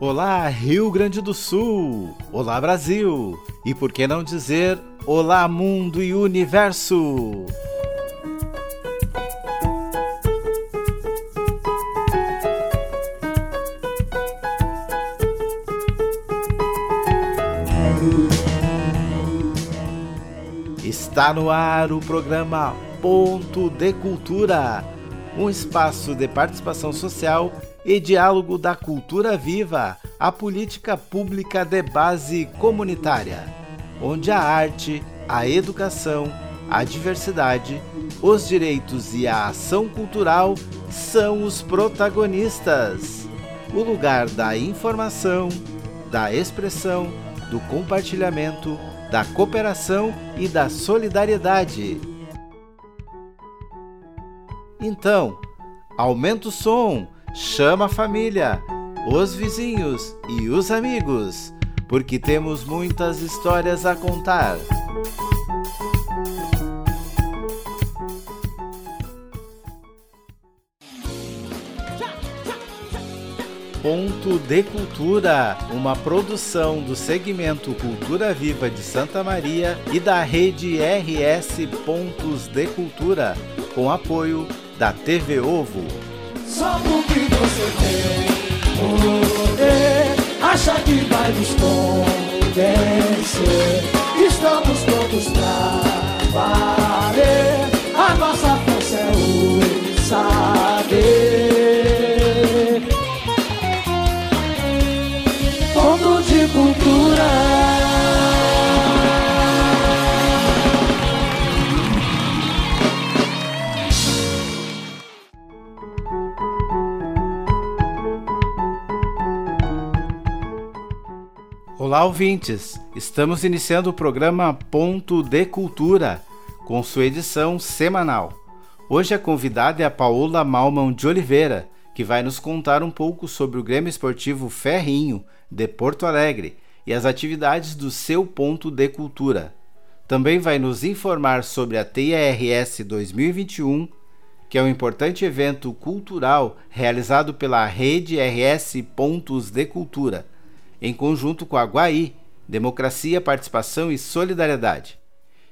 Olá, Rio Grande do Sul! Olá, Brasil! E por que não dizer Olá, Mundo e Universo! Está no ar o programa Ponto de Cultura, um espaço de participação social e diálogo da cultura viva, a política pública de base comunitária, onde a arte, a educação, a diversidade, os direitos e a ação cultural são os protagonistas. O lugar da informação, da expressão, do compartilhamento, da cooperação e da solidariedade. Então, aumenta o som chama a família, os vizinhos e os amigos, porque temos muitas histórias a contar. Ponto de Cultura, uma produção do segmento Cultura Viva de Santa Maria e da rede RS Pontos de Cultura, com apoio da TV Ovo. Só porque você tem poder Acha que vai nos Olá, ouvintes! Estamos iniciando o programa Ponto de Cultura, com sua edição semanal. Hoje a convidada é a Paola Malman de Oliveira, que vai nos contar um pouco sobre o Grêmio Esportivo Ferrinho, de Porto Alegre, e as atividades do seu Ponto de Cultura. Também vai nos informar sobre a TIRS 2021, que é um importante evento cultural realizado pela Rede RS Pontos de Cultura em conjunto com a Guaí, Democracia, Participação e Solidariedade.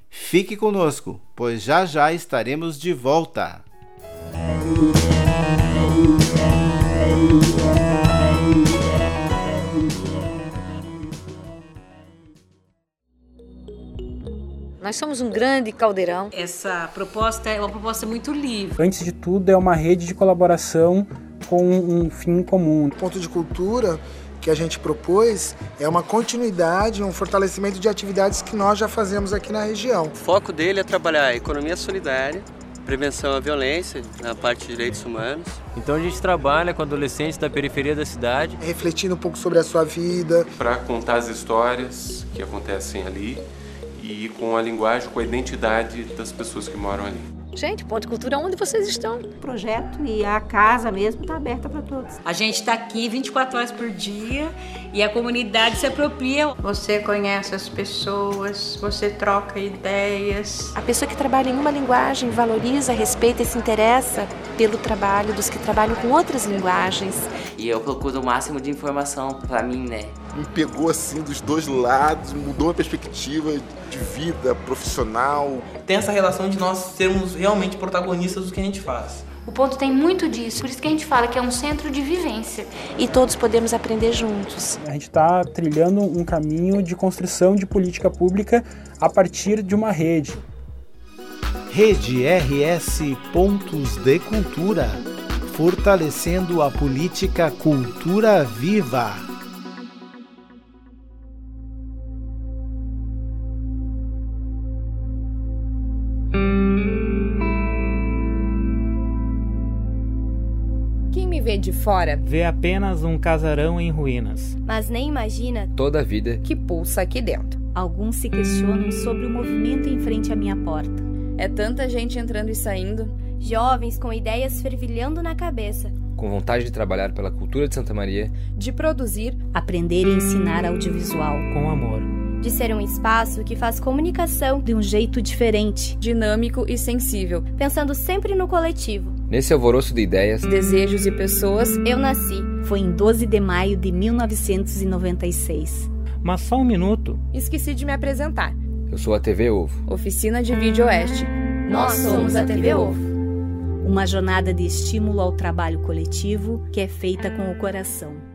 Fique conosco, pois já já estaremos de volta. Nós somos um grande caldeirão. Essa proposta é uma proposta muito livre. Antes de tudo, é uma rede de colaboração com um fim comum. Ponto de cultura que a gente propôs é uma continuidade, um fortalecimento de atividades que nós já fazemos aqui na região. O foco dele é trabalhar a economia solidária, prevenção à violência na parte de direitos humanos. Então a gente trabalha com adolescentes da periferia da cidade, refletindo um pouco sobre a sua vida, para contar as histórias que acontecem ali e com a linguagem, com a identidade das pessoas que moram ali. Gente, Ponto de Cultura, onde vocês estão? O projeto e a casa mesmo está aberta para todos. A gente está aqui 24 horas por dia e a comunidade se apropria. Você conhece as pessoas, você troca ideias. A pessoa que trabalha em uma linguagem valoriza, respeita e se interessa pelo trabalho dos que trabalham com outras linguagens. E eu procuro o máximo de informação para mim, né? Me pegou assim dos dois lados, mudou a perspectiva de vida profissional. Tem essa relação de nós sermos realmente protagonistas do que a gente faz. O ponto tem muito disso, por isso que a gente fala que é um centro de vivência. E todos podemos aprender juntos. A gente está trilhando um caminho de construção de política pública a partir de uma rede. Rede RS Pontos de Cultura fortalecendo a política Cultura Viva. Fora vê apenas um casarão em ruínas, mas nem imagina toda a vida que pulsa aqui dentro. Alguns se questionam sobre o movimento em frente à minha porta. É tanta gente entrando e saindo. Jovens com ideias fervilhando na cabeça. Com vontade de trabalhar pela cultura de Santa Maria. De produzir, aprender e ensinar audiovisual. Com amor. De ser um espaço que faz comunicação de um jeito diferente, dinâmico e sensível, pensando sempre no coletivo. Nesse alvoroço de ideias, desejos e pessoas, eu nasci. Foi em 12 de maio de 1996. Mas só um minuto. Esqueci de me apresentar. Eu sou a TV Ovo. Oficina de Vídeo Oeste. Nós somos a TV Ovo. Uma jornada de estímulo ao trabalho coletivo que é feita com o coração.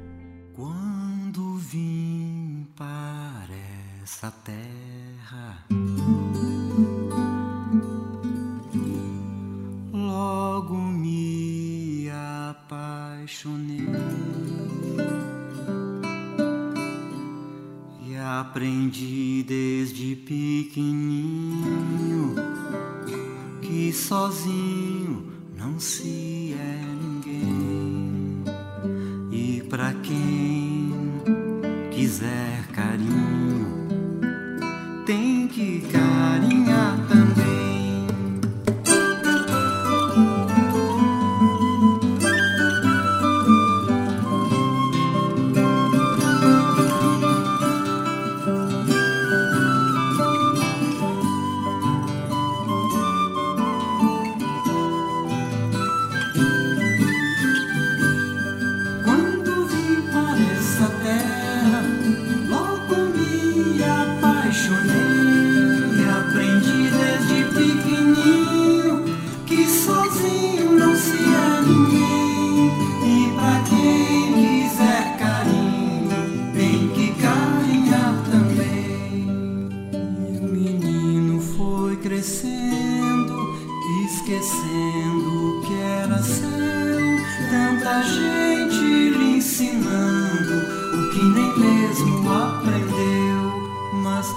Terra, logo me apaixonei e aprendi desde pequenininho que sozinho não se é ninguém. E para quem quiser mas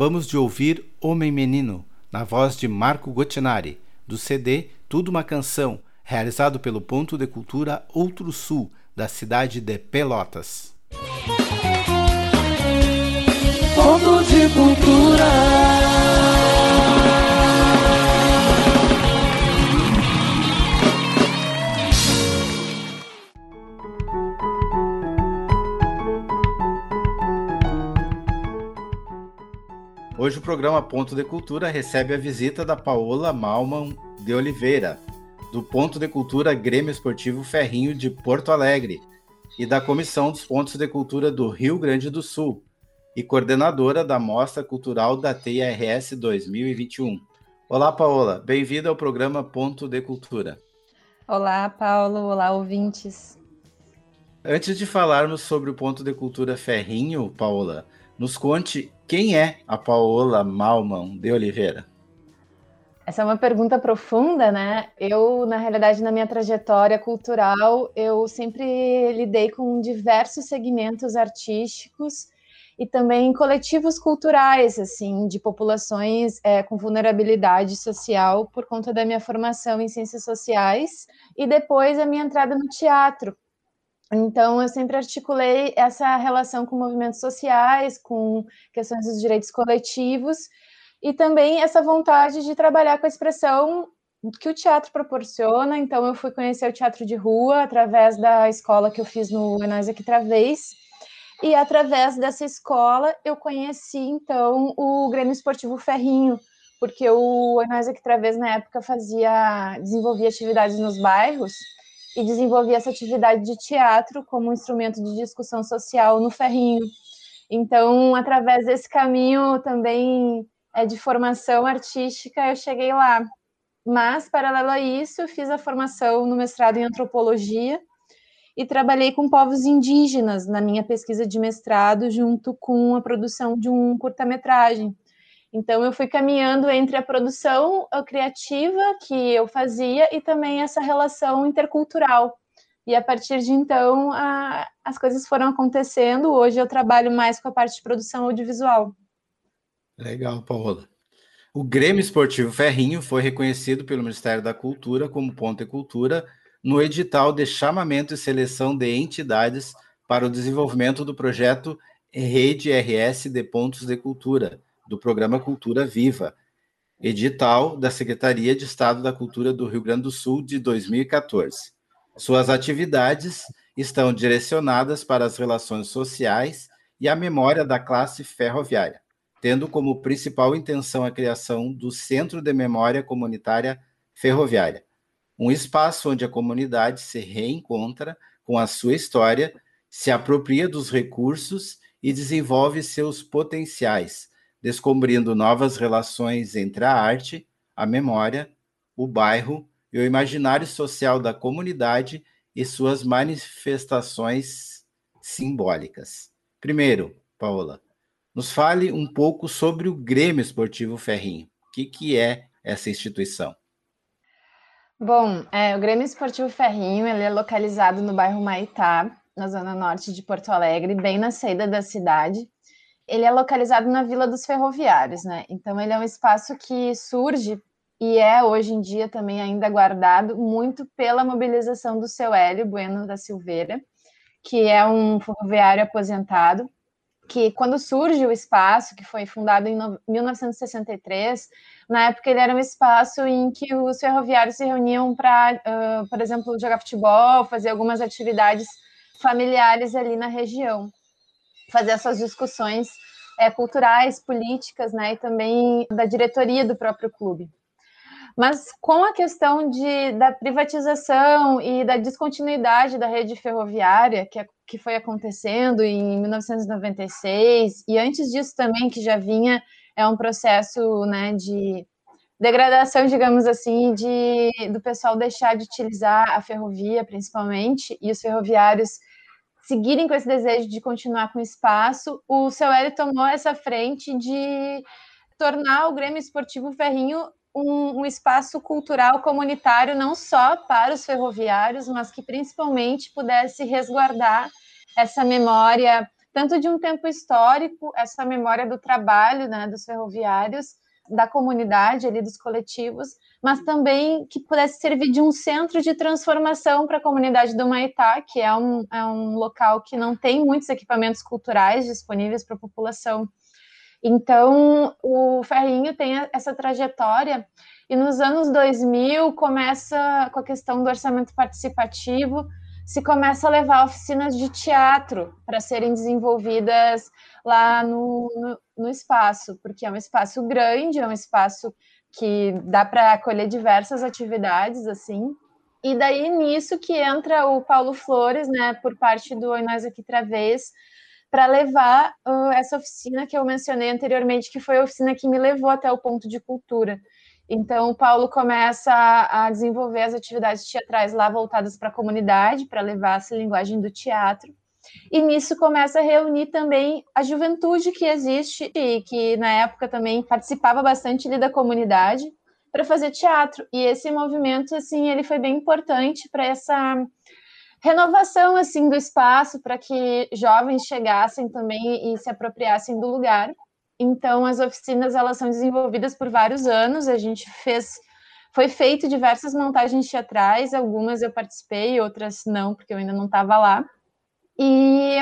Acabamos de ouvir Homem Menino, na voz de Marco Gottinari, do CD Tudo uma Canção, realizado pelo Ponto de Cultura Outro Sul, da cidade de Pelotas. Ponto de cultura. Hoje o programa Ponto de Cultura recebe a visita da Paola Malman de Oliveira, do Ponto de Cultura Grêmio Esportivo Ferrinho de Porto Alegre e da Comissão dos Pontos de Cultura do Rio Grande do Sul e coordenadora da Mostra Cultural da TRS 2021. Olá, Paola. Bem-vinda ao programa Ponto de Cultura. Olá, Paulo. Olá, ouvintes. Antes de falarmos sobre o Ponto de Cultura Ferrinho, Paola, nos conte quem é a Paola Malman de Oliveira. Essa é uma pergunta profunda, né? Eu, na realidade, na minha trajetória cultural, eu sempre lidei com diversos segmentos artísticos e também coletivos culturais, assim, de populações é, com vulnerabilidade social por conta da minha formação em ciências sociais e depois a minha entrada no teatro. Então, eu sempre articulei essa relação com movimentos sociais, com questões dos direitos coletivos, e também essa vontade de trabalhar com a expressão que o teatro proporciona. Então, eu fui conhecer o teatro de rua através da escola que eu fiz no Enais Aqui Travês, e através dessa escola eu conheci, então, o Grêmio Esportivo Ferrinho, porque o Enais Aqui Travês, na época, fazia, desenvolvia atividades nos bairros, e desenvolvi essa atividade de teatro como um instrumento de discussão social no Ferrinho. Então, através desse caminho também é, de formação artística, eu cheguei lá. Mas, paralelo a isso, eu fiz a formação no mestrado em antropologia e trabalhei com povos indígenas na minha pesquisa de mestrado, junto com a produção de um curta-metragem. Então, eu fui caminhando entre a produção criativa que eu fazia e também essa relação intercultural. E a partir de então, a, as coisas foram acontecendo. Hoje eu trabalho mais com a parte de produção audiovisual. Legal, Paola. O Grêmio Esportivo Ferrinho foi reconhecido pelo Ministério da Cultura como Ponte Cultura no edital de chamamento e seleção de entidades para o desenvolvimento do projeto Rede RS de Pontos de Cultura, do Programa Cultura Viva, edital da Secretaria de Estado da Cultura do Rio Grande do Sul de 2014. Suas atividades estão direcionadas para as relações sociais e a memória da classe ferroviária, tendo como principal intenção a criação do Centro de Memória Comunitária Ferroviária, um espaço onde a comunidade se reencontra com a sua história, se apropria dos recursos e desenvolve seus potenciais, descobrindo novas relações entre a arte, a memória, o bairro e o imaginário social da comunidade e suas manifestações simbólicas. Primeiro, Paola, nos fale um pouco sobre o Grêmio Esportivo Ferrinho. O que, que é essa instituição? Bom, é, o Grêmio Esportivo Ferrinho ele é localizado no bairro Maitá, na zona norte de Porto Alegre, bem na saída da cidade ele é localizado na Vila dos Ferroviários, né? Então ele é um espaço que surge e é hoje em dia também ainda guardado muito pela mobilização do seu Hélio Bueno da Silveira, que é um ferroviário aposentado, que quando surge o espaço, que foi fundado em 1963, na época ele era um espaço em que os ferroviários se reuniam para, uh, por exemplo, jogar futebol, fazer algumas atividades familiares ali na região fazer essas discussões é, culturais, políticas, né, e também da diretoria do próprio clube. Mas com a questão de, da privatização e da descontinuidade da rede ferroviária, que, é, que foi acontecendo em 1996, e antes disso também, que já vinha, é um processo né, de degradação, digamos assim, de, do pessoal deixar de utilizar a ferrovia, principalmente, e os ferroviários seguirem com esse desejo de continuar com o espaço, o seu Hélio tomou essa frente de tornar o Grêmio Esportivo Ferrinho um, um, espaço cultural comunitário não só para os ferroviários, mas que principalmente pudesse resguardar essa memória tanto de um tempo histórico, essa memória do trabalho né, dos ferroviários, da comunidade ali dos coletivos, mas também que pudesse servir de um centro de transformação para a comunidade do Maitá, que é um, é um local que não tem muitos equipamentos culturais disponíveis para a população. Então, o Ferrinho tem essa trajetória, e nos anos 2000 começa com a questão do orçamento participativo, se começa a levar oficinas de teatro para serem desenvolvidas lá no, no, no, espaço, porque é um espaço grande, é um espaço que dá para acolher diversas atividades, assim. E daí nisso que entra o Paulo Flores, né, por parte do Oi Nós Aqui Travês, para levar uh, essa oficina que eu mencionei anteriormente, que foi a oficina que me levou até o ponto de cultura. Então, o Paulo começa a, desenvolver as atividades teatrais lá voltadas para a comunidade, para levar essa linguagem do teatro. E nisso começa a reunir também a juventude que existe e que na época também participava bastante da comunidade para fazer teatro. E esse movimento assim, ele foi bem importante para essa renovação assim do espaço para que jovens chegassem também e se apropriassem do lugar. Então as oficinas elas são desenvolvidas por vários anos. A gente fez foi feito diversas montagens teatrais, algumas eu participei, outras não, porque eu ainda não estava lá. E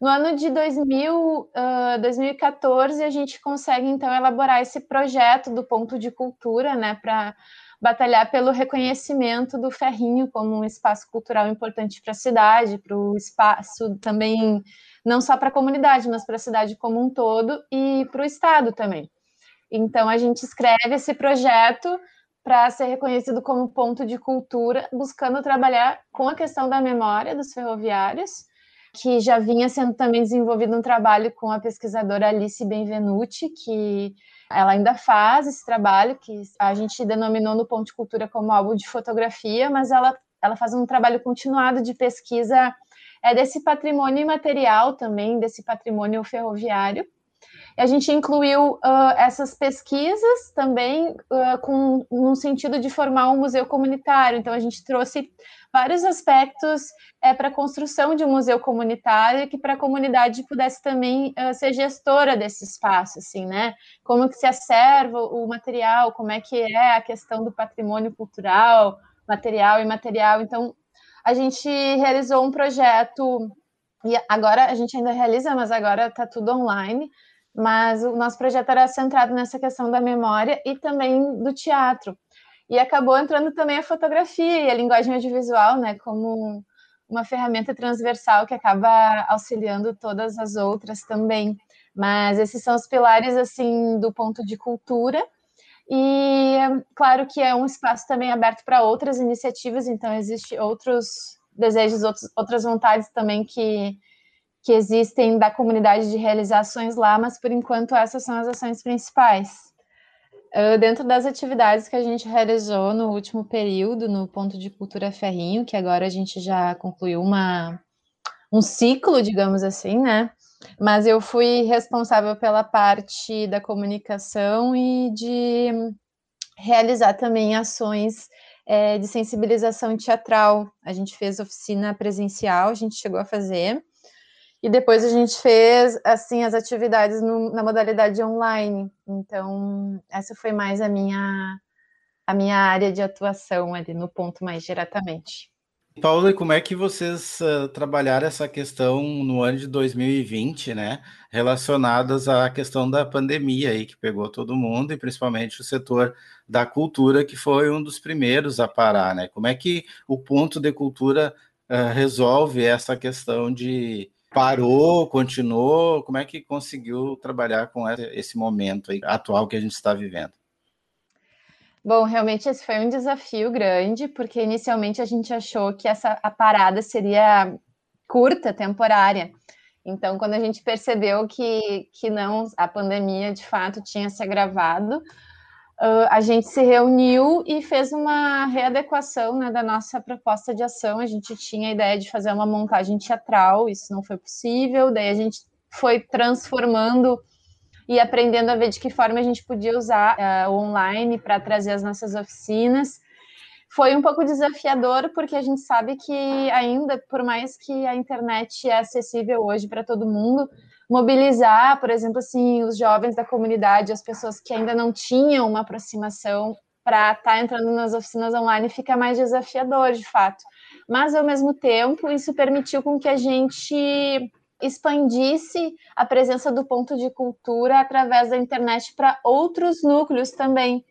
no ano de 2000, uh, 2014, a gente consegue então elaborar esse projeto do ponto de cultura, né, para batalhar pelo reconhecimento do Ferrinho como um espaço cultural importante para a cidade, para o espaço também, não só para a comunidade, mas para a cidade como um todo e para o Estado também. Então, a gente escreve esse projeto para ser reconhecido como ponto de cultura, buscando trabalhar com a questão da memória dos ferroviários, que já vinha sendo também desenvolvido um trabalho com a pesquisadora Alice Benvenuti, que ela ainda faz esse trabalho, que a gente denominou no Ponto de Cultura como álbum de fotografia, mas ela, ela faz um trabalho continuado de pesquisa é, desse patrimônio imaterial também, desse patrimônio ferroviário. A gente incluiu uh, essas pesquisas também uh, com no sentido de formar um museu comunitário. Então a gente trouxe vários aspectos é, para a construção de um museu comunitário que para a comunidade pudesse também uh, ser gestora desse espaço, assim, né? Como que se acerva o material, como é que é a questão do patrimônio cultural, material e material. Então a gente realizou um projeto e agora a gente ainda realiza, mas agora está tudo online mas o nosso projeto era centrado nessa questão da memória e também do teatro. E acabou entrando também a fotografia e a linguagem audiovisual, né, como uma ferramenta transversal que acaba auxiliando todas as outras também. Mas esses são os pilares assim do ponto de cultura. E claro que é um espaço também aberto para outras iniciativas, então existe outros desejos, outros, outras vontades também que que existem da comunidade de realizações lá, mas por enquanto essas são as ações principais. Uh, dentro das atividades que a gente realizou no último período, no Ponto de Cultura Ferrinho, que agora a gente já concluiu uma, um ciclo, digamos assim, né? Mas eu fui responsável pela parte da comunicação e de realizar também ações é, de sensibilização teatral. A gente fez oficina presencial, a gente chegou a fazer, e depois a gente fez assim as atividades no, na modalidade online. Então, essa foi mais a minha a minha área de atuação ali no ponto mais diretamente. Paula, como é que vocês uh, trabalharam essa questão no ano de 2020, né? Relacionadas à questão da pandemia aí que pegou todo mundo e principalmente o setor da cultura, que foi um dos primeiros a parar, né? Como é que o ponto de cultura uh, resolve essa questão de parou, continuou? Como é que conseguiu trabalhar com esse momento atual que a gente está vivendo? Bom, realmente esse foi um desafio grande, porque inicialmente a gente achou que essa a parada seria curta, temporária. Então, quando a gente percebeu que, que não, a pandemia de fato tinha se agravado, Uh, a gente se reuniu e fez uma readequação né, da nossa proposta de ação. A gente tinha a ideia de fazer uma montagem teatral, isso não foi possível, daí a gente foi transformando e aprendendo a ver de que forma a gente podia usar uh, online para trazer as nossas oficinas. Foi um pouco desafiador, porque a gente sabe que ainda, por mais que a internet é acessível hoje para todo mundo, mobilizar, por exemplo, assim, os jovens da comunidade, as pessoas que ainda não tinham uma aproximação para estar tá entrando nas oficinas online fica mais desafiador, de fato. Mas ao mesmo tempo, isso permitiu com que a gente expandisse a presença do ponto de cultura através da internet para outros núcleos também.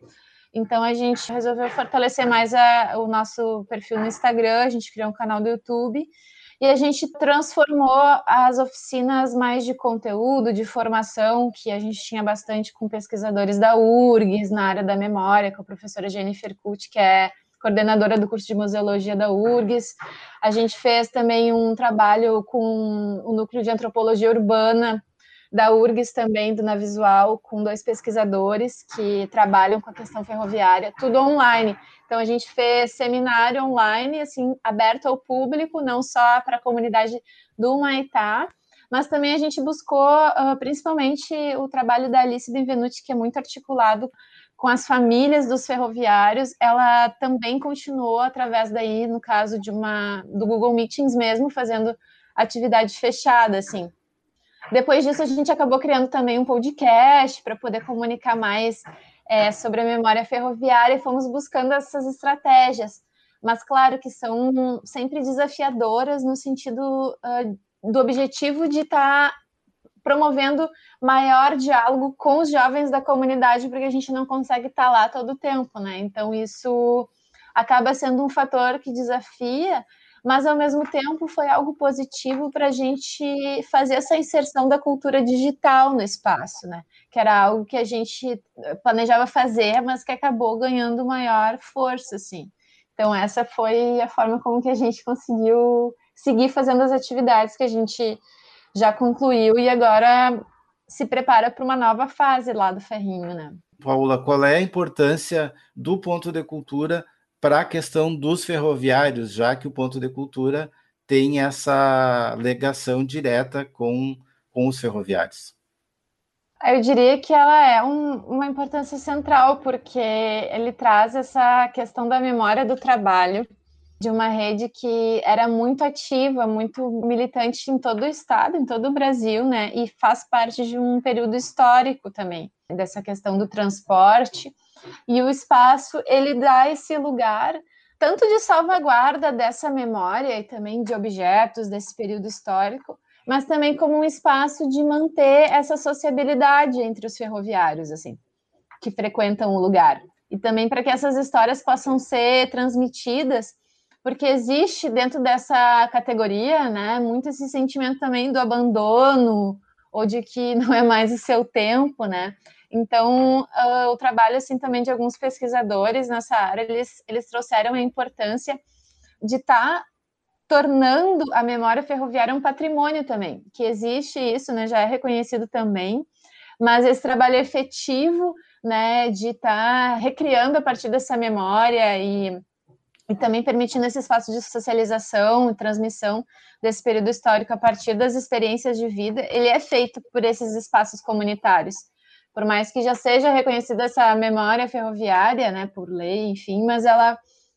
Então a gente resolveu fortalecer mais a, o nosso perfil no Instagram, a gente criou um canal do YouTube e a gente transformou as oficinas mais de conteúdo, de formação, que a gente tinha bastante com pesquisadores da URGS, na área da memória, com a professora Jennifer Kut, que é coordenadora do curso de museologia da URGS. A gente fez também um trabalho com o núcleo de antropologia urbana da URGS também, do Navisual, com dois pesquisadores que trabalham com a questão ferroviária, tudo online. Então a gente fez seminário online, assim, aberto ao público, não só para a comunidade do Maitá, mas também a gente buscou uh, principalmente o trabalho da Alice Benvenuti, que é muito articulado com as famílias dos ferroviários. Ela também continuou através daí, no caso de uma do Google Meetings mesmo, fazendo atividade fechada, assim. Depois disso, a gente acabou criando também um podcast para poder comunicar mais é, sobre a memória ferroviária e fomos buscando essas estratégias. Mas, claro, que são sempre desafiadoras no sentido uh, do objetivo de estar tá promovendo maior diálogo com os jovens da comunidade, porque a gente não consegue estar tá lá todo o tempo, né? Então isso acaba sendo um fator que desafia, mas ao mesmo tempo foi algo positivo para a gente fazer essa inserção da cultura digital no espaço, né? Que era algo que a gente planejava fazer, mas que acabou ganhando maior força, assim. Então essa foi a forma como que a gente conseguiu seguir fazendo as atividades que a gente já concluiu e agora se prepara para uma nova fase lá do Ferrinho, né? Paula, qual é a importância do ponto de cultura para a questão dos ferroviários, já que o ponto de cultura tem essa ligação direta com, com os ferroviários? Eu diria que ela é um, uma importância central, porque ele traz essa questão da memória do trabalho de uma rede que era muito ativa, muito militante em todo o estado, em todo o Brasil, né? E faz parte de um período histórico também, dessa questão do transporte. E o espaço, ele dá esse lugar tanto de salvaguarda dessa memória e também de objetos desse período histórico, mas também como um espaço de manter essa sociabilidade entre os ferroviários, assim, que frequentam o lugar. E também para que essas histórias possam ser transmitidas porque existe dentro dessa categoria, né, muito esse sentimento também do abandono ou de que não é mais o seu tempo, né? Então, uh, o trabalho assim também de alguns pesquisadores nessa área, eles eles trouxeram a importância de estar tá tornando a memória ferroviária um patrimônio também, que existe isso, né, já é reconhecido também, mas esse trabalho efetivo, né, de estar tá recriando a partir dessa memória e e também permitindo esse espaço de socialização e transmissão desse período histórico a partir das experiências de vida, ele é feito por esses espaços comunitários. Por mais que já seja reconhecida essa memória ferroviária, né, por lei, enfim, mas ela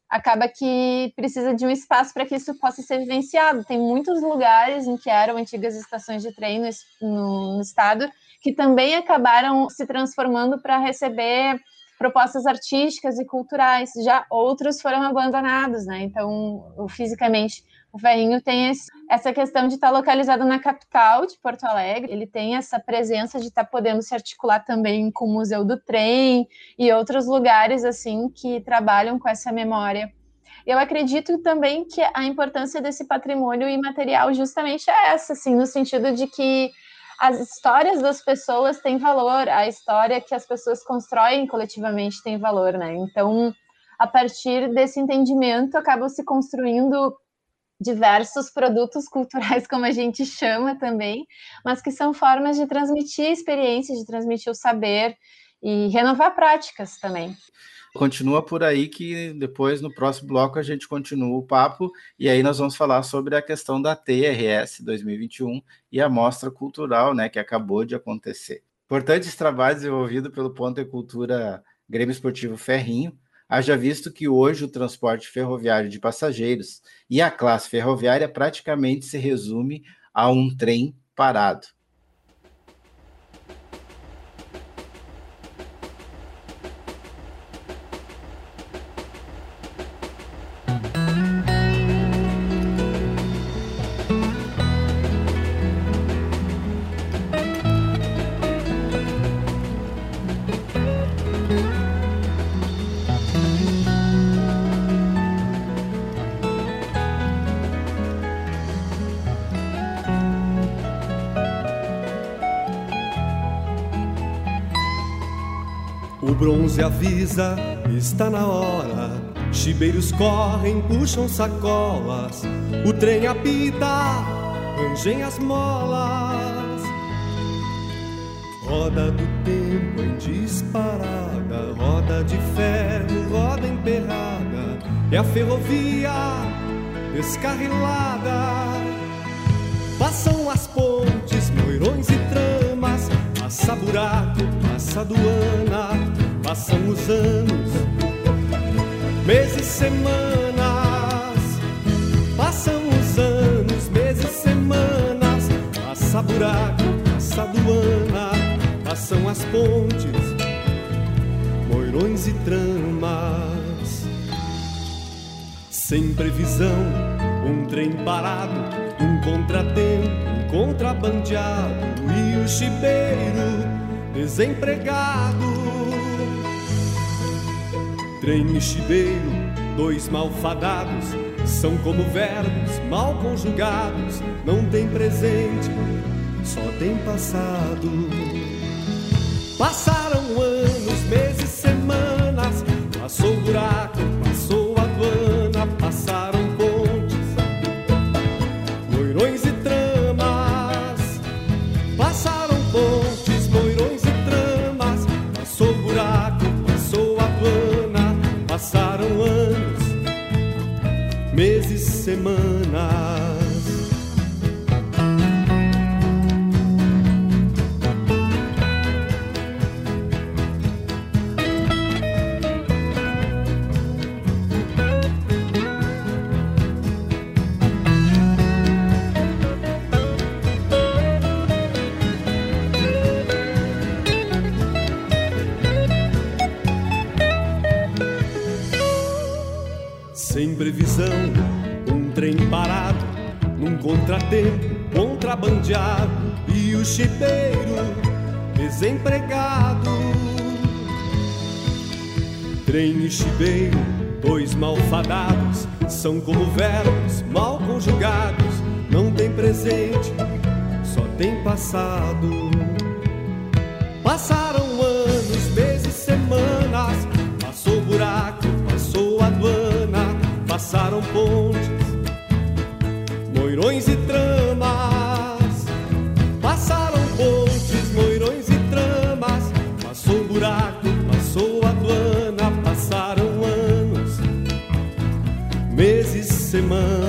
acaba que precisa de um espaço para que isso possa ser vivenciado. Tem muitos lugares em que eram antigas estações de trem no, no, no estado que também acabaram se transformando para receber propostas artísticas e culturais. Já outros foram abandonados, né? Então, fisicamente, o Ferrinho tem esse, essa questão de estar localizado na capital de Porto Alegre. Ele tem essa presença de estar podendo se articular também com o Museu do Trem e outros lugares assim que trabalham com essa memória. Eu acredito também que a importância desse patrimônio imaterial justamente é essa, assim, no sentido de que as histórias das pessoas têm valor, a história que as pessoas constroem coletivamente tem valor, né? Então, a partir desse entendimento, acabam se construindo diversos produtos culturais, como a gente chama também, mas que são formas de transmitir experiências, de transmitir o saber e renovar práticas também. Continua por aí que depois no próximo bloco a gente continua o papo e aí nós vamos falar sobre a questão da TRS 2021 e a mostra cultural, né, que acabou de acontecer. Importantes trabalhos desenvolvidos pelo Ponto e Cultura Grêmio Esportivo Ferrinho, haja visto que hoje o transporte ferroviário de passageiros e a classe ferroviária praticamente se resume a um trem parado. Avisa, está na hora. Chibeiros correm, puxam sacolas. O trem apita, rangem as molas. Roda do tempo em disparada, roda de ferro, roda emperrada. É a ferrovia descarrilada. Passam as pontes, moirões e tramas, passa buraco, passa aduana Passam os anos, meses, semanas. Passam os anos, meses, semanas. Passa buraco, passa aduana. Passam as pontes, moirões e tramas. Sem previsão, um trem parado um contratempo, contrabandeado e o chibeiro desempregado. Trem chibeiro, dois malfadados, são como verbos mal conjugados, não tem presente, só tem passado. Passaram anos, meses, semanas, passou buraco, semanas. Sem previsão, um trem parado, num contratempo, contrabandeado e o chipeiro desempregado. Trem e chibeiro, dois malfadados, são como verbos mal conjugados, não tem presente, só tem passado. Passaram anos, meses, semanas, passou buraco, passou aduana, passaram pontes, moirões e tramas. Passaram pontes, moirões e tramas, passou buraco, passou aduana, passaram anos, meses, semanas.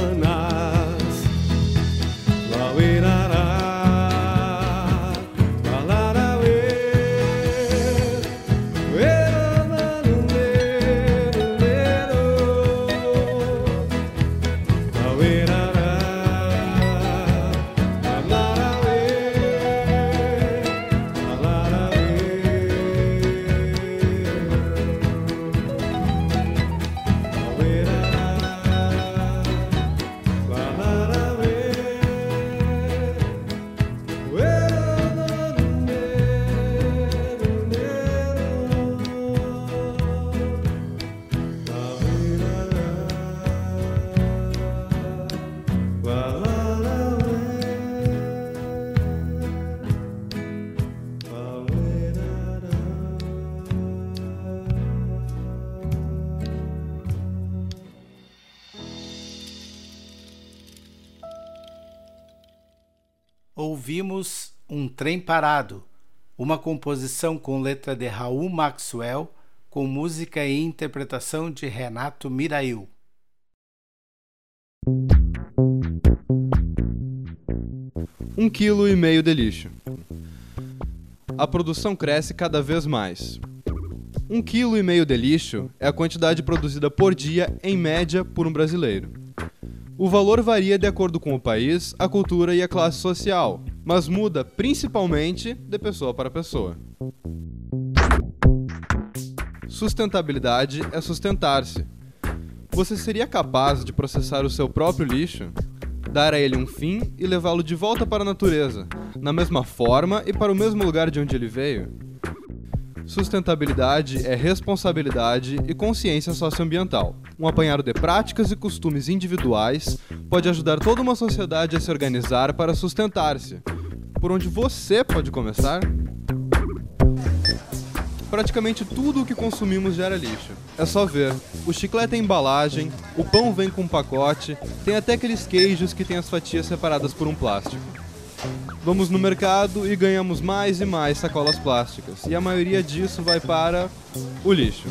Ouvimos Um Trem Parado, uma composição com letra de Raul Maxwell, com música e interpretação de Renato Mirail. Um quilo e meio de lixo. A produção cresce cada vez mais. Um quilo e meio de lixo é a quantidade produzida por dia, em média, por um brasileiro. O valor varia de acordo com o país, a cultura e a classe social, mas muda principalmente de pessoa para pessoa. Sustentabilidade é sustentar-se. Você seria capaz de processar o seu próprio lixo, dar a ele um fim e levá-lo de volta para a natureza, na mesma forma e para o mesmo lugar de onde ele veio? Sustentabilidade é responsabilidade e consciência socioambiental. Um apanhado de práticas e costumes individuais pode ajudar toda uma sociedade a se organizar para sustentar-se. Por onde você pode começar? Praticamente tudo o que consumimos gera lixo. É só ver. O chiclete é embalagem, o pão vem com um pacote, tem até aqueles queijos que têm as fatias separadas por um plástico. Vamos no mercado e ganhamos mais e mais sacolas plásticas, e a maioria disso vai para o lixo.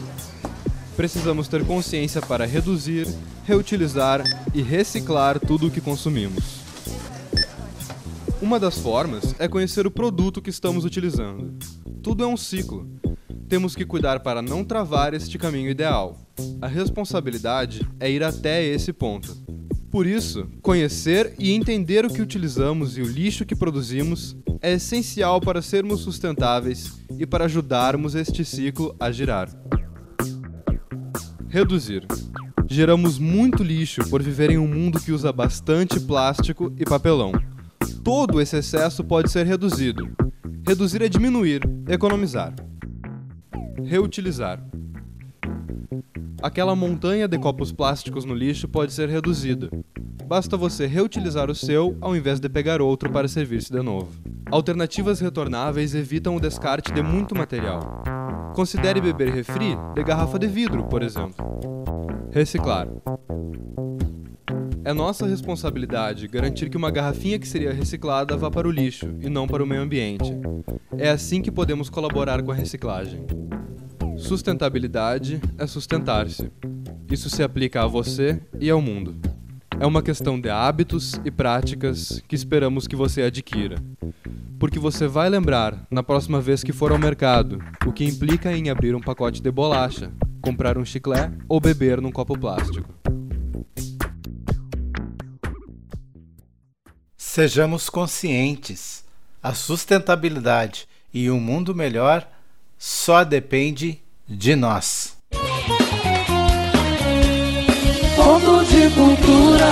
Precisamos ter consciência para reduzir, reutilizar e reciclar tudo o que consumimos. Uma das formas é conhecer o produto que estamos utilizando. Tudo é um ciclo. Temos que cuidar para não travar este caminho ideal. A responsabilidade é ir até esse ponto. Por isso, conhecer e entender o que utilizamos e o lixo que produzimos é essencial para sermos sustentáveis e para ajudarmos este ciclo a girar. Reduzir. Geramos muito lixo por viver em um mundo que usa bastante plástico e papelão. Todo esse excesso pode ser reduzido. Reduzir é diminuir, economizar. Reutilizar. Aquela montanha de copos plásticos no lixo pode ser reduzida. Basta você reutilizar o seu ao invés de pegar outro para servir-se de novo. Alternativas retornáveis evitam o descarte de muito material. Considere beber refri de garrafa de vidro, por exemplo. Reciclar. É nossa responsabilidade garantir que uma garrafinha que seria reciclada vá para o lixo e não para o meio ambiente. É assim que podemos colaborar com a reciclagem. Sustentabilidade é sustentar-se. Isso se aplica a você e ao mundo. É uma questão de hábitos e práticas que esperamos que você adquira. Porque você vai lembrar, na próxima vez que for ao mercado, o que implica em abrir um pacote de bolacha, comprar um chiclete ou beber num copo plástico. Sejamos conscientes. A sustentabilidade e um mundo melhor só depende de nós. Ponto de cultura.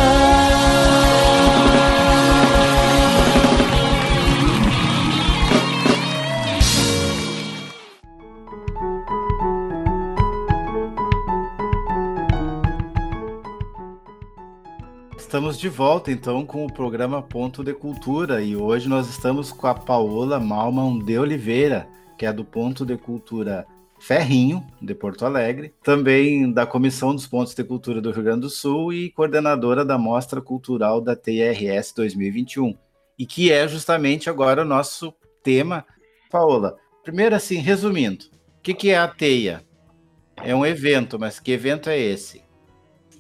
Estamos de volta então com o programa Ponto de Cultura e hoje nós estamos com a Paola Malman de Oliveira, que é do Ponto de Cultura Ferrinho, de Porto Alegre, também da Comissão dos Pontos de Cultura do Rio Grande do Sul e coordenadora da Mostra Cultural da TRS 2021, e que é justamente agora o nosso tema. Paola, primeiro assim, resumindo, o que, que é a TEIA? É um evento, mas que evento é esse?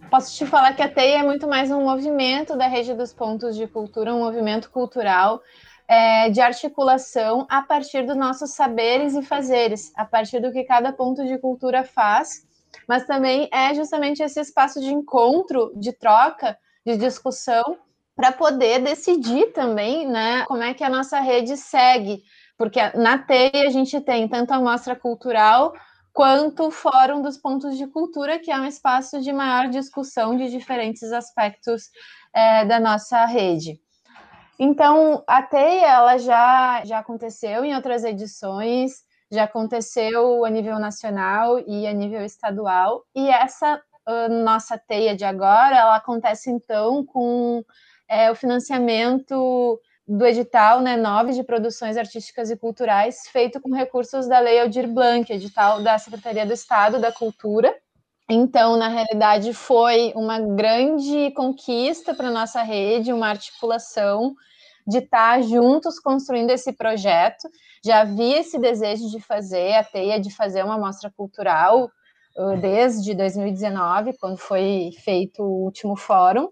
Posso te falar que a TEIA é muito mais um movimento da Rede dos Pontos de Cultura, um movimento cultural é, de articulação a partir dos nossos saberes e fazeres, a partir do que cada ponto de cultura faz, mas também é justamente esse espaço de encontro, de troca, de discussão, para poder decidir também né, como é que a nossa rede segue, porque na TEI a gente tem tanto a mostra cultural quanto o Fórum dos Pontos de Cultura, que é um espaço de maior discussão de diferentes aspectos é, da nossa rede. Então, a TEIA ela já, já aconteceu em outras edições, já aconteceu a nível nacional e a nível estadual, e essa nossa TEIA de agora, ela acontece então com é, o financiamento do edital né, 9 de produções artísticas e culturais, feito com recursos da Lei Aldir Blanc, edital da Secretaria do Estado da Cultura. Então, na realidade, foi uma grande conquista para nossa rede, uma articulação de estar juntos construindo esse projeto. Já havia esse desejo de fazer a teia, de fazer uma mostra cultural desde 2019, quando foi feito o último fórum.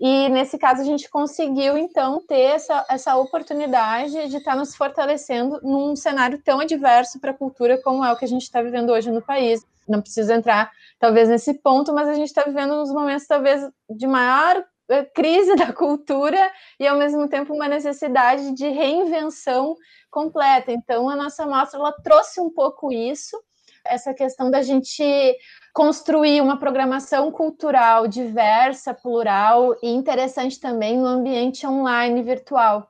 E nesse caso a gente conseguiu então ter essa, essa oportunidade de estar nos fortalecendo num cenário tão adverso para a cultura como é o que a gente está vivendo hoje no país. Não preciso entrar talvez nesse ponto, mas a gente está vivendo uns momentos talvez de maior eh, crise da cultura e ao mesmo tempo uma necessidade de reinvenção completa. Então a nossa mostra ela trouxe um pouco isso, essa questão da gente construir uma programação cultural diversa, plural e interessante também no ambiente online virtual.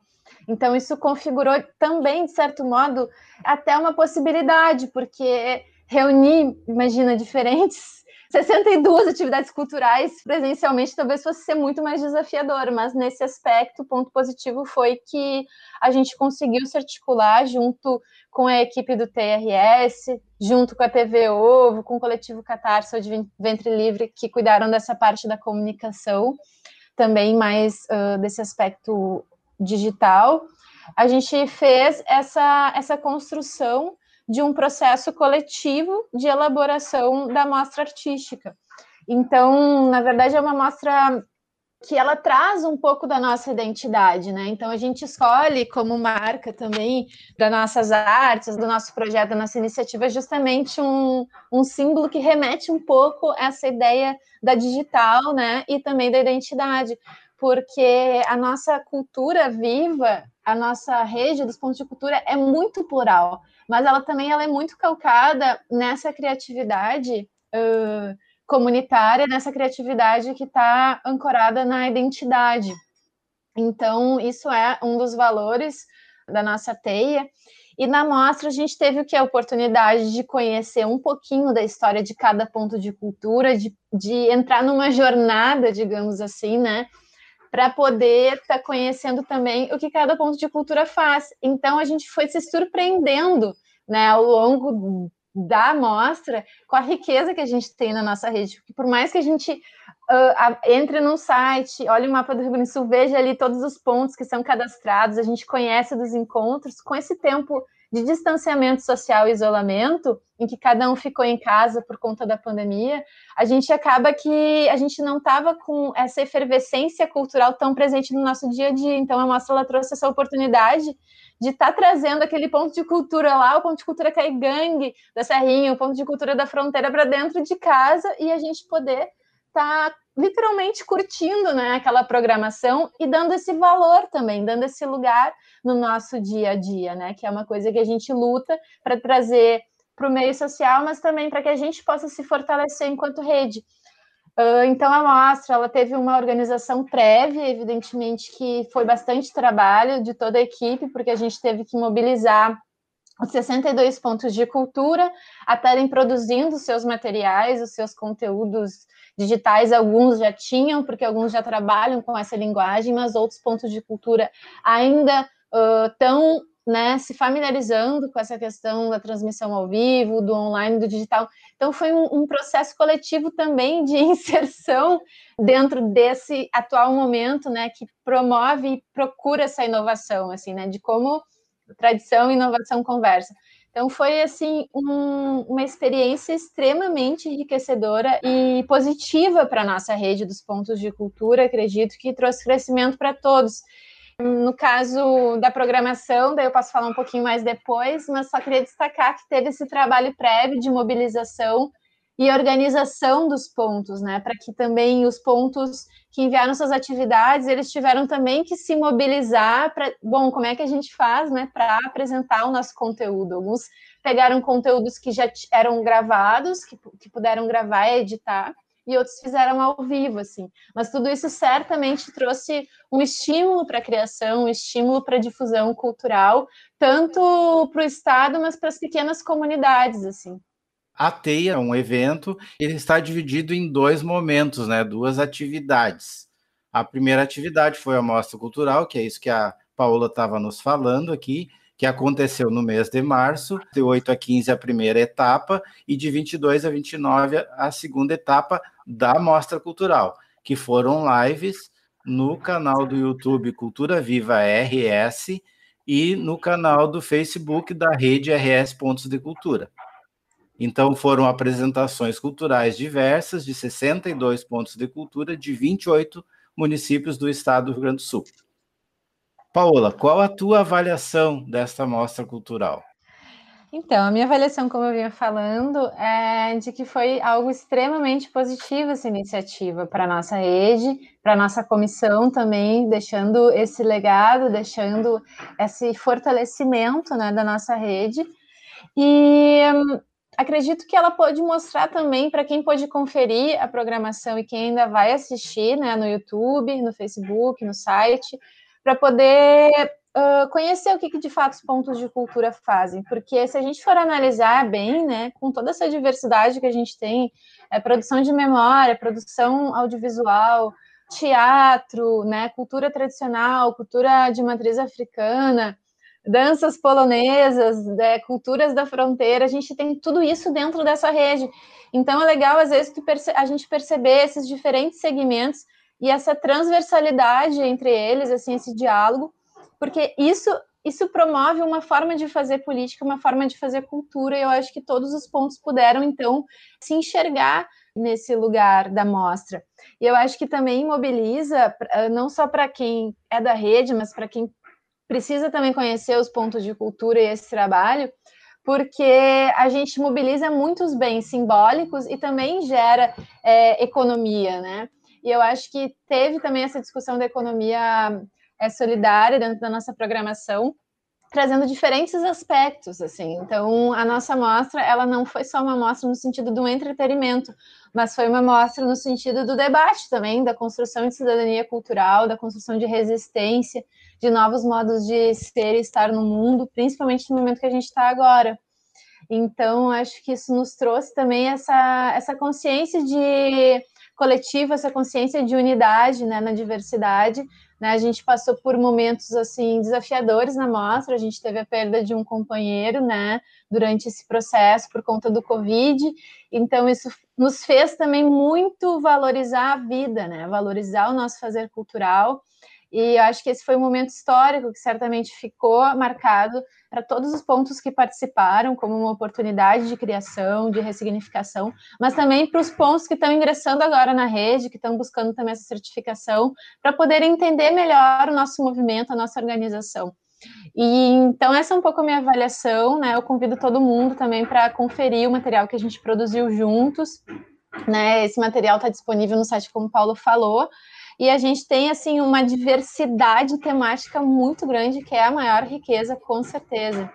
Então, isso configurou também, de certo modo, até uma possibilidade, porque reunir, imagina, diferentes 62 atividades culturais presencialmente talvez fosse ser muito mais desafiador, mas nesse aspecto, o ponto positivo foi que a gente conseguiu se articular junto com a equipe do TRS, junto com a TV Ovo, com o coletivo Catarse ou de Ventre Livre, que cuidaram dessa parte da comunicação, também mais uh, desse aspecto digital. A gente fez essa, essa construção de um processo coletivo de elaboração da mostra artística. Então, na verdade, é uma mostra que ela traz um pouco da nossa identidade, né? Então a gente escolhe como marca também das nossas artes, do nosso projeto, da nossa iniciativa, justamente um, um símbolo que remete um pouco a essa ideia da digital, né? E também da identidade, porque a nossa cultura viva, a nossa rede dos pontos de cultura é muito plural mas ela também ela é muito calcada nessa criatividade uh, comunitária, nessa criatividade que está ancorada na identidade. Então, isso é um dos valores da nossa teia. E na mostra a gente teve o que? A oportunidade de conhecer um pouquinho da história de cada ponto de cultura, de, de entrar numa jornada, digamos assim, né? Para poder estar tá conhecendo também o que cada ponto de cultura faz. Então a gente foi se surpreendendo né, ao longo da amostra com a riqueza que a gente tem na nossa rede. Porque por mais que a gente uh, entre num site, olhe o mapa do Rio Grande do Sul, veja ali todos os pontos que são cadastrados, a gente conhece dos encontros, com esse tempo de distanciamento social e isolamento, em que cada um ficou em casa por conta da pandemia, a gente acaba que a gente não estava com essa efervescência cultural tão presente no nosso dia a dia. Então, a mostra ela trouxe essa oportunidade de estar tá trazendo aquele ponto de cultura lá, o ponto de cultura Caigangue, da Serrinha, o ponto de cultura da fronteira para dentro de casa e a gente poder estar tá literalmente curtindo né, aquela programação e dando esse valor também, dando esse lugar no nosso dia a dia, né? Que é uma coisa que a gente luta para trazer para o meio social, mas também para que a gente possa se fortalecer enquanto rede. Então, a mostra ela teve uma organização prévia, evidentemente que foi bastante trabalho de toda a equipe, porque a gente teve que mobilizar os 62 pontos de cultura a estarem produzindo seus materiais, os seus conteúdos digitais, alguns já tinham, porque alguns já trabalham com essa linguagem, mas outros pontos de cultura ainda estão uh, né, se familiarizando com essa questão da transmissão ao vivo, do online, do digital. Então, foi um, um processo coletivo também de inserção dentro desse atual momento, né, que promove e procura essa inovação, assim, né, de como tradição e inovação conversa. Então foi assim um, uma experiência extremamente enriquecedora e positiva para a nossa rede dos pontos de cultura, acredito que trouxe crescimento para todos. No caso da programação, daí eu posso falar um pouquinho mais depois, mas só queria destacar que teve esse trabalho prévio de mobilização e organização dos pontos, né? Para que também os pontos que enviaram suas atividades, eles tiveram também que se mobilizar para, bom, como é que a gente faz, né, para apresentar o nosso conteúdo? Alguns pegaram conteúdos que já eram gravados, que, que puderam gravar e editar, e outros fizeram ao vivo, assim. Mas tudo isso certamente trouxe um estímulo para a criação, um estímulo para a difusão cultural, tanto para o Estado, mas para as pequenas comunidades, assim. A Teia, um evento, ele está dividido em dois momentos, né? Duas atividades. A primeira atividade foi a mostra cultural, que é isso que a Paola estava nos falando aqui, que aconteceu no mês de março, de 8 a 15 a primeira etapa e de 22 a 29 a segunda etapa da mostra cultural, que foram lives no canal do YouTube Cultura Viva RS e no canal do Facebook da rede RS Pontos de Cultura. Então, foram apresentações culturais diversas de 62 pontos de cultura de 28 municípios do estado do Rio Grande do Sul. Paola, qual a tua avaliação desta mostra cultural? Então, a minha avaliação, como eu vinha falando, é de que foi algo extremamente positivo essa iniciativa para a nossa rede, para a nossa comissão também, deixando esse legado, deixando esse fortalecimento né, da nossa rede. E acredito que ela pode mostrar também para quem pode conferir a programação e quem ainda vai assistir né, no YouTube, no Facebook, no site, para poder uh, conhecer o que, que, de fato os pontos de cultura fazem. Porque se a gente for analisar bem, né, com toda essa diversidade que a gente tem, é, produção de memória, produção audiovisual, teatro, né, cultura tradicional, cultura de matriz africana, danças polonesas, né, culturas da fronteira, a gente tem tudo isso dentro dessa rede. Então é legal, às vezes, a gente perceber esses diferentes segmentos e essa transversalidade entre eles, assim, esse diálogo, porque isso isso promove uma forma de fazer política, uma forma de fazer cultura, e eu acho que todos os pontos puderam, então, se enxergar nesse lugar da mostra. E eu acho que também mobiliza, não só para quem é da rede, mas para quem precisa também conhecer os pontos de cultura e esse trabalho, porque a gente mobiliza muitos bens simbólicos e também gera é, economia, né? E eu acho que teve também essa discussão da economia é, solidária dentro da nossa programação, trazendo diferentes aspectos, assim. Então, a nossa mostra, ela não foi só uma mostra no sentido do entretenimento, mas foi uma mostra no sentido do debate também, da construção de cidadania cultural, da construção de resistência, de novos modos de ser e estar no mundo, principalmente no momento que a gente está agora. Então, acho que isso nos trouxe também essa, essa consciência de coletivo, essa consciência de unidade né, na diversidade, né? A gente passou por momentos assim desafiadores na mostra. A gente teve a perda de um companheiro, né, durante esse processo por conta do Covid. Então isso nos fez também muito valorizar a vida, né? Valorizar o nosso fazer cultural e eu acho que esse foi um momento histórico que certamente ficou marcado para todos os pontos que participaram, como uma oportunidade de criação, de ressignificação, mas também para os pontos que estão ingressando agora na rede, que estão buscando também essa certificação, para poder entender melhor o nosso movimento, a nossa organização. E então essa é um pouco a minha avaliação, né? Eu convido todo mundo também para conferir o material que a gente produziu juntos. Né, esse material está disponível no site, como o Paulo falou, e a gente tem assim uma diversidade temática muito grande, que é a maior riqueza, com certeza.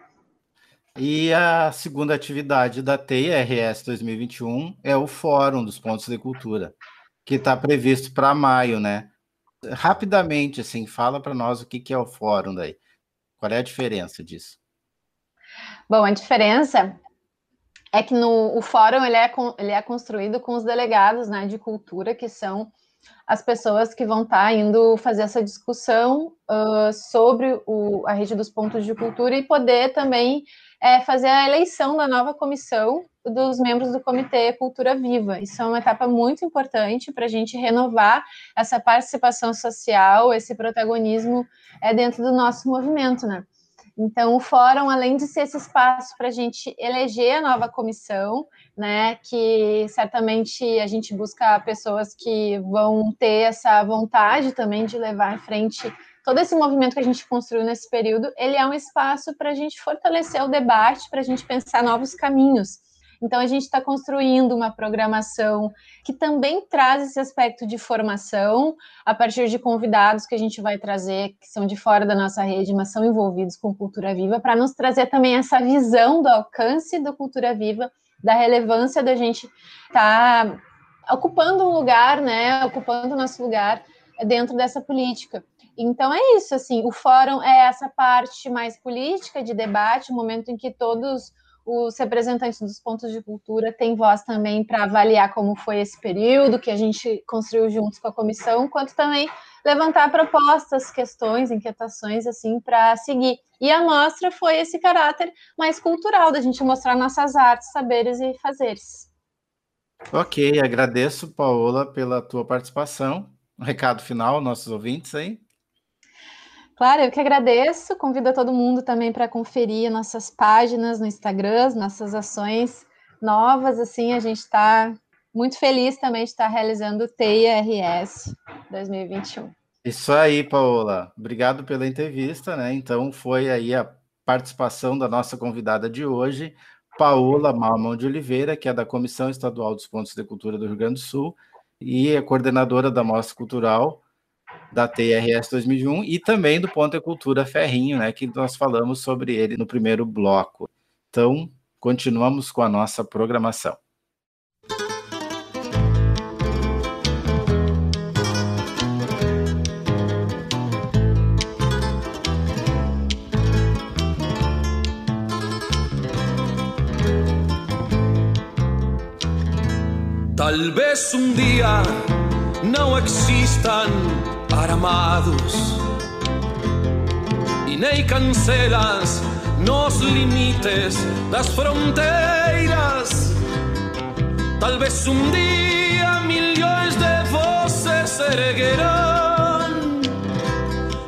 E a segunda atividade da TIRS 2021 é o Fórum dos Pontos de Cultura, que está previsto para maio, né? Rapidamente, assim, fala para nós o que, que é o fórum daí. Qual é a diferença disso? Bom, a diferença é que no, o fórum ele é, ele é construído com os delegados né, de cultura, que são as pessoas que vão estar tá indo fazer essa discussão uh, sobre o, a rede dos pontos de cultura e poder também é, fazer a eleição da nova comissão dos membros do Comitê Cultura Viva. Isso é uma etapa muito importante para a gente renovar essa participação social, esse protagonismo é, dentro do nosso movimento, né? Então, o fórum, além de ser esse espaço para a gente eleger a nova comissão, né, que certamente a gente busca pessoas que vão ter essa vontade também de levar em frente todo esse movimento que a gente construiu nesse período, ele é um espaço para a gente fortalecer o debate, para a gente pensar novos caminhos. Então, a gente está construindo uma programação que também traz esse aspecto de formação, a partir de convidados que a gente vai trazer, que são de fora da nossa rede, mas são envolvidos com Cultura Viva, para nos trazer também essa visão do alcance da Cultura Viva, da relevância da gente estar tá ocupando um lugar, né, ocupando o nosso lugar dentro dessa política. Então é isso, assim, o fórum é essa parte mais política de debate, o momento em que todos os representantes dos pontos de cultura têm voz também para avaliar como foi esse período que a gente construiu juntos com a comissão, quanto também levantar propostas, questões, inquietações assim para seguir. E a mostra foi esse caráter mais cultural da gente mostrar nossas artes, saberes e fazeres. Ok, agradeço, Paola, pela tua participação. Um recado final, nossos ouvintes aí. Claro, eu que agradeço. Convido a todo mundo também para conferir nossas páginas no Instagram, nossas ações novas. Assim, a gente está muito feliz também de estar realizando o TEIA RS 2021. Isso aí, Paola. Obrigado pela entrevista, né? Então, foi aí a participação da nossa convidada de hoje, Paola Malmão de Oliveira, que é da Comissão Estadual dos Pontos de Cultura do Rio Grande do Sul e é coordenadora da Mostra Cultural da TRS 2001 e também do Ponto e Cultura Ferrinho, né, que nós falamos sobre ele no primeiro bloco. Então, continuamos com a nossa programação. Talvez um dia não existam armados e nem cancelas nos limites das fronteiras. Talvez um dia milhões de vozes se erguerão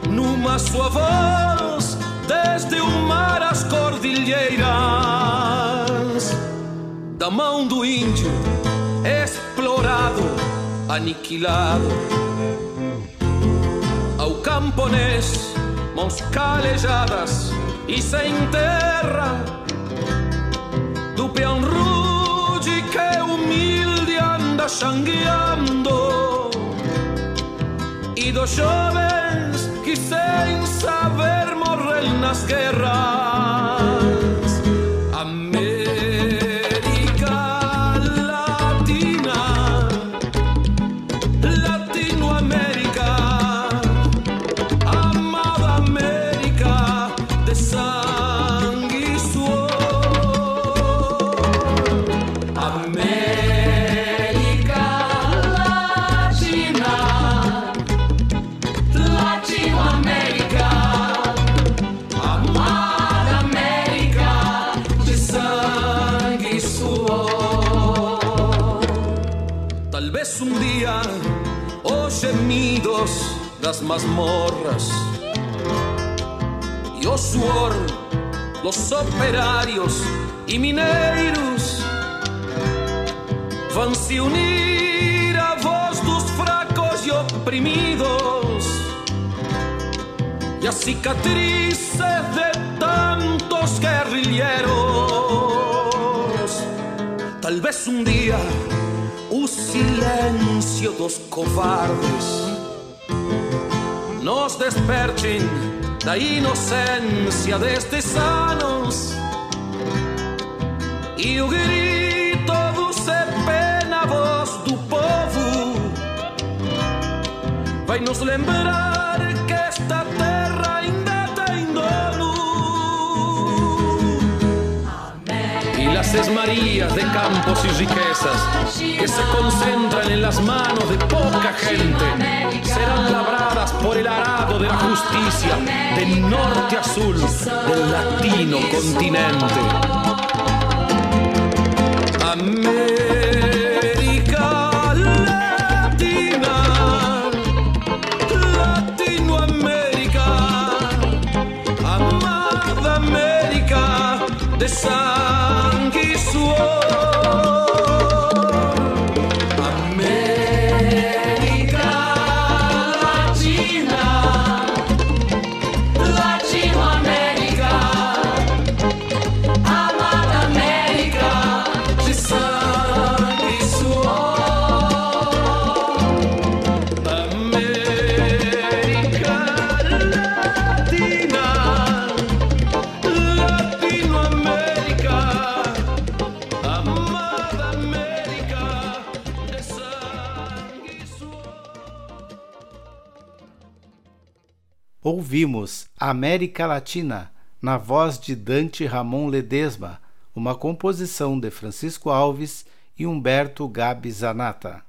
numa sua voz desde o mar às cordilheiras da mão do índio explorado, aniquilado ao camponês, mãos calejadas e sem terra, do peão rude que humilde anda sangueando, e dos jovens que sem saber morrem nas guerras. Das mazmorras. E o suor los operários e mineiros vão se unir à voz dos fracos e oprimidos e as cicatrizes de tantos guerrilheiros. Talvez um dia o silêncio dos covardes nos desperten da inocência destes anos e o grito do pena voz do povo. Vai nos lembrar esmarías de campos y riquezas que se concentran en las manos de poca gente serán labradas por el arado de la justicia del norte a sur del latino continente. América ouvimos América Latina, na voz de Dante Ramon Ledesma, uma composição de Francisco Alves e Humberto Gabi Zanata.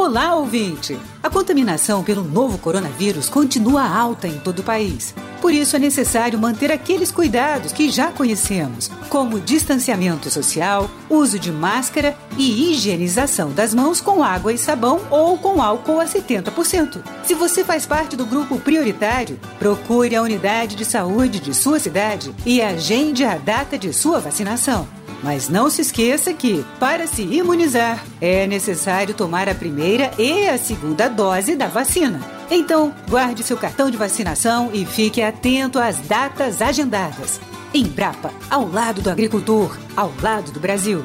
Olá, ouvinte! A contaminação pelo novo coronavírus continua alta em todo o país. Por isso é necessário manter aqueles cuidados que já conhecemos, como distanciamento social, uso de máscara e higienização das mãos com água e sabão ou com álcool a 70%. Se você faz parte do grupo prioritário, procure a unidade de saúde de sua cidade e agende a data de sua vacinação. Mas não se esqueça que, para se imunizar, é necessário tomar a primeira e a segunda dose da vacina. Então, guarde seu cartão de vacinação e fique atento às datas agendadas. Embrapa, ao lado do agricultor, ao lado do Brasil.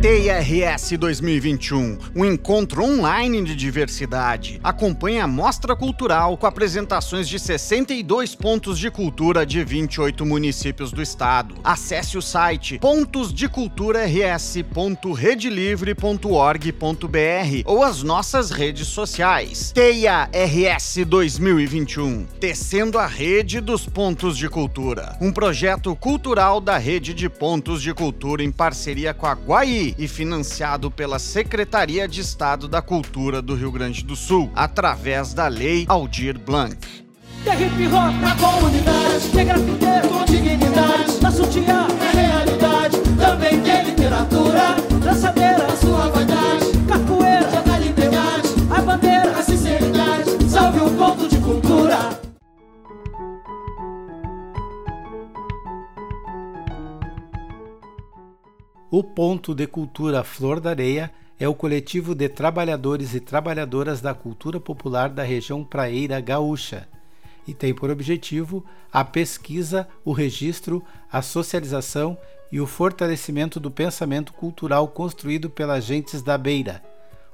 TRS 2021, um encontro online de diversidade. Acompanhe a Mostra Cultural com apresentações de 62 pontos de cultura de 28 municípios do estado. Acesse o site pontosdeculturaRS.redelivre.org.br ou as nossas redes sociais. TEIA RS 2021, tecendo a rede dos pontos de cultura. Um projeto cultural da rede de pontos de cultura em parceria com a Guaí e financiado pela Secretaria de Estado da Cultura do Rio Grande do Sul, através da Lei Aldir Blanc. Com dignidade, na sutiã é realidade, também tem literatura, dançadeira, sua vaidade, O Ponto de Cultura Flor da Areia é o coletivo de trabalhadores e trabalhadoras da cultura popular da região praeira gaúcha e tem por objetivo a pesquisa, o registro, a socialização e o fortalecimento do pensamento cultural construído pelas gentes da beira.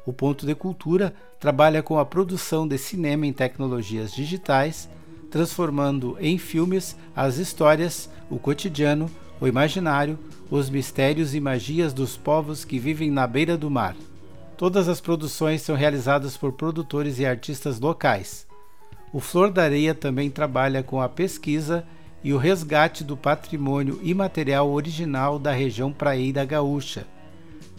O Ponto de Cultura trabalha com a produção de cinema em tecnologias digitais, transformando em filmes as histórias, o cotidiano, o imaginário, os mistérios e magias dos povos que vivem na beira do mar. Todas as produções são realizadas por produtores e artistas locais. O Flor da Areia também trabalha com a pesquisa e o resgate do patrimônio imaterial original da região praieira gaúcha,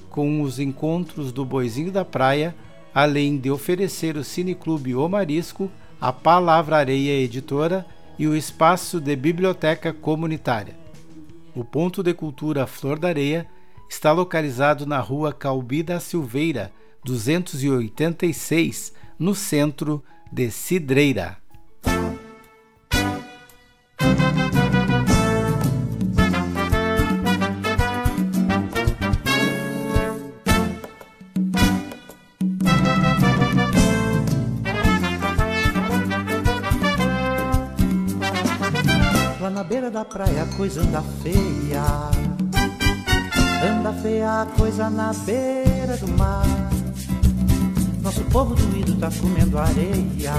com os encontros do Boizinho da Praia, além de oferecer o Cineclube O Marisco, a Palavra Areia Editora e o espaço de biblioteca comunitária. O Ponto de Cultura Flor da Areia está localizado na rua Calbi da Silveira, 286, no centro de Cidreira. Coisa anda feia. Anda feia a coisa na beira do mar. Nosso povo doído tá comendo areia.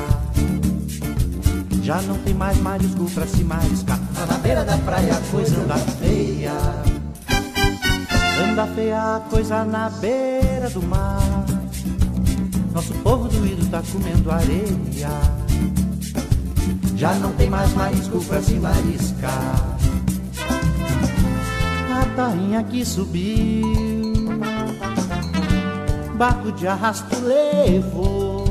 Já não tem mais marisco pra se mariscar. Na beira da praia a coisa anda feia. Anda feia a coisa na beira do mar. Nosso povo doído tá comendo areia. Já não tem mais marisco pra se mariscar. Tainha que subiu, barco de arrasto levou.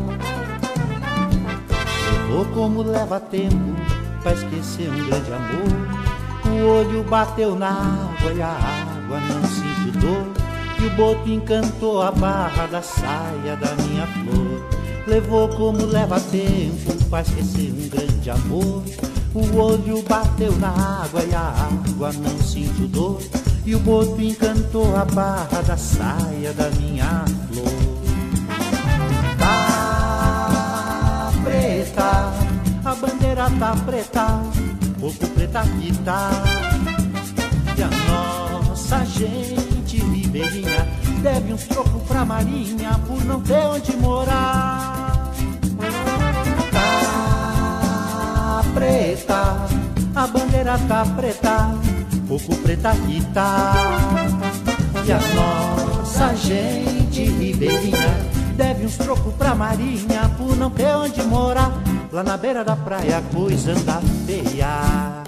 Levou como leva tempo pra esquecer um grande amor. O olho bateu na água e a água não sentiu dor. E o boto encantou a barra da saia da minha flor. Levou como leva tempo pra esquecer um grande amor. O olho bateu na água e a água não sentiu dor. E o boto encantou a barra da saia da minha flor. Tá preta, a bandeira tá preta, pouco preta que tá. E a nossa gente ribeirinha deve uns trocos pra marinha por não ter onde morar. Tá preta, a bandeira tá preta, pouco preta tá. E a nossa gente ribeirinha deve uns trocos pra marinha por não ter onde morar. Lá na beira da praia coisa anda feia.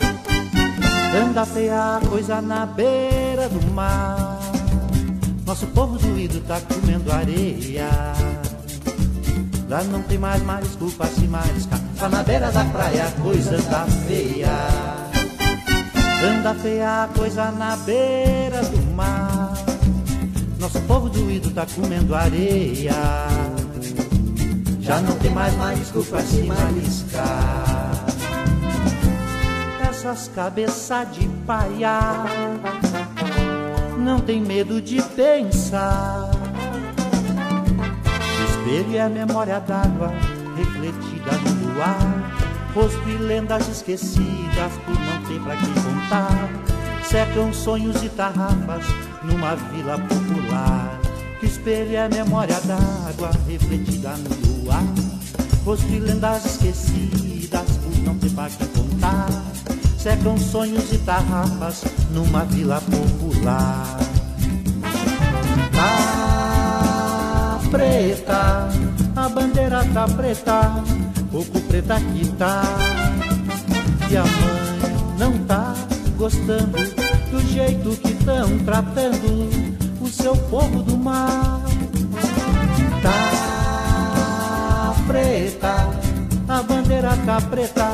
Anda feia coisa na beira do mar. Nosso povo doído tá comendo areia. Lá não tem mais marisco pra se mariscar. Lá na beira da praia coisa anda feia. Anda feia a coisa na beira do mar. Nosso povo doído tá comendo areia. Já não tem mais marisco pra se mariscar. Essas cabeças de paia não tem medo de pensar. O espelho é a memória d'água refletida no luar. Rosto e lendas esquecidas por não ter pra quem contar. Secam sonhos e tarrafas numa vila popular. O espelho é a memória d'água refletida no luar. Rosto e lendas esquecidas por não ter pra quem contar secam sonhos e tarrafas numa vila popular. Tá preta, a bandeira tá preta, pouco preta que tá. E a mãe não tá gostando do jeito que tão tratando o seu povo do mar. Tá preta, a bandeira tá preta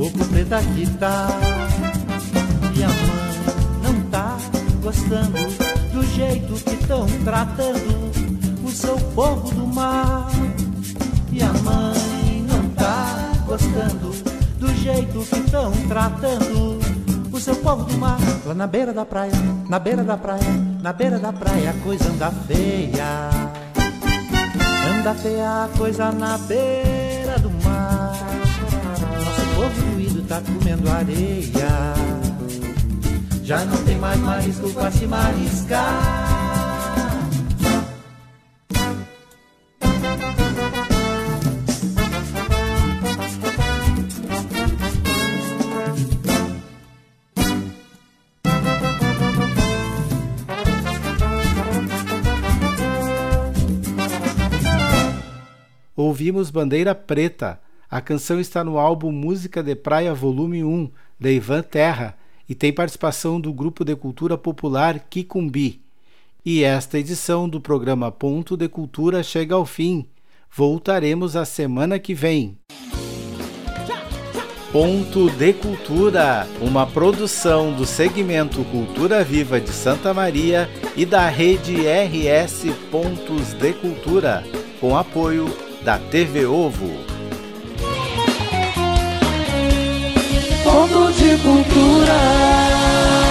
pouco preta que tá E a mãe não tá gostando Do jeito que tão tratando O seu povo do mar E a mãe gostando Do jeito que tão tratando O seu povo do mar Lá na beira da praia, na beira da praia Na beira da praia a coisa anda feia Anda feia a coisa na beira do mar povo doído tá comendo areia. Já não tem mais marisco pra se mariscar. Ouvimos Bandeira Preta. A canção está no álbum Música de Praia Volume 1, de Ivan Terra, e tem participação do grupo de cultura popular Kikumbi. E esta edição do programa Ponto de Cultura chega ao fim. Voltaremos a semana que vem. Ponto de Cultura, uma produção do segmento Cultura Viva de Santa Maria e da rede RS Pontos de Cultura, com apoio da TV Ovo. Ponto de cultura.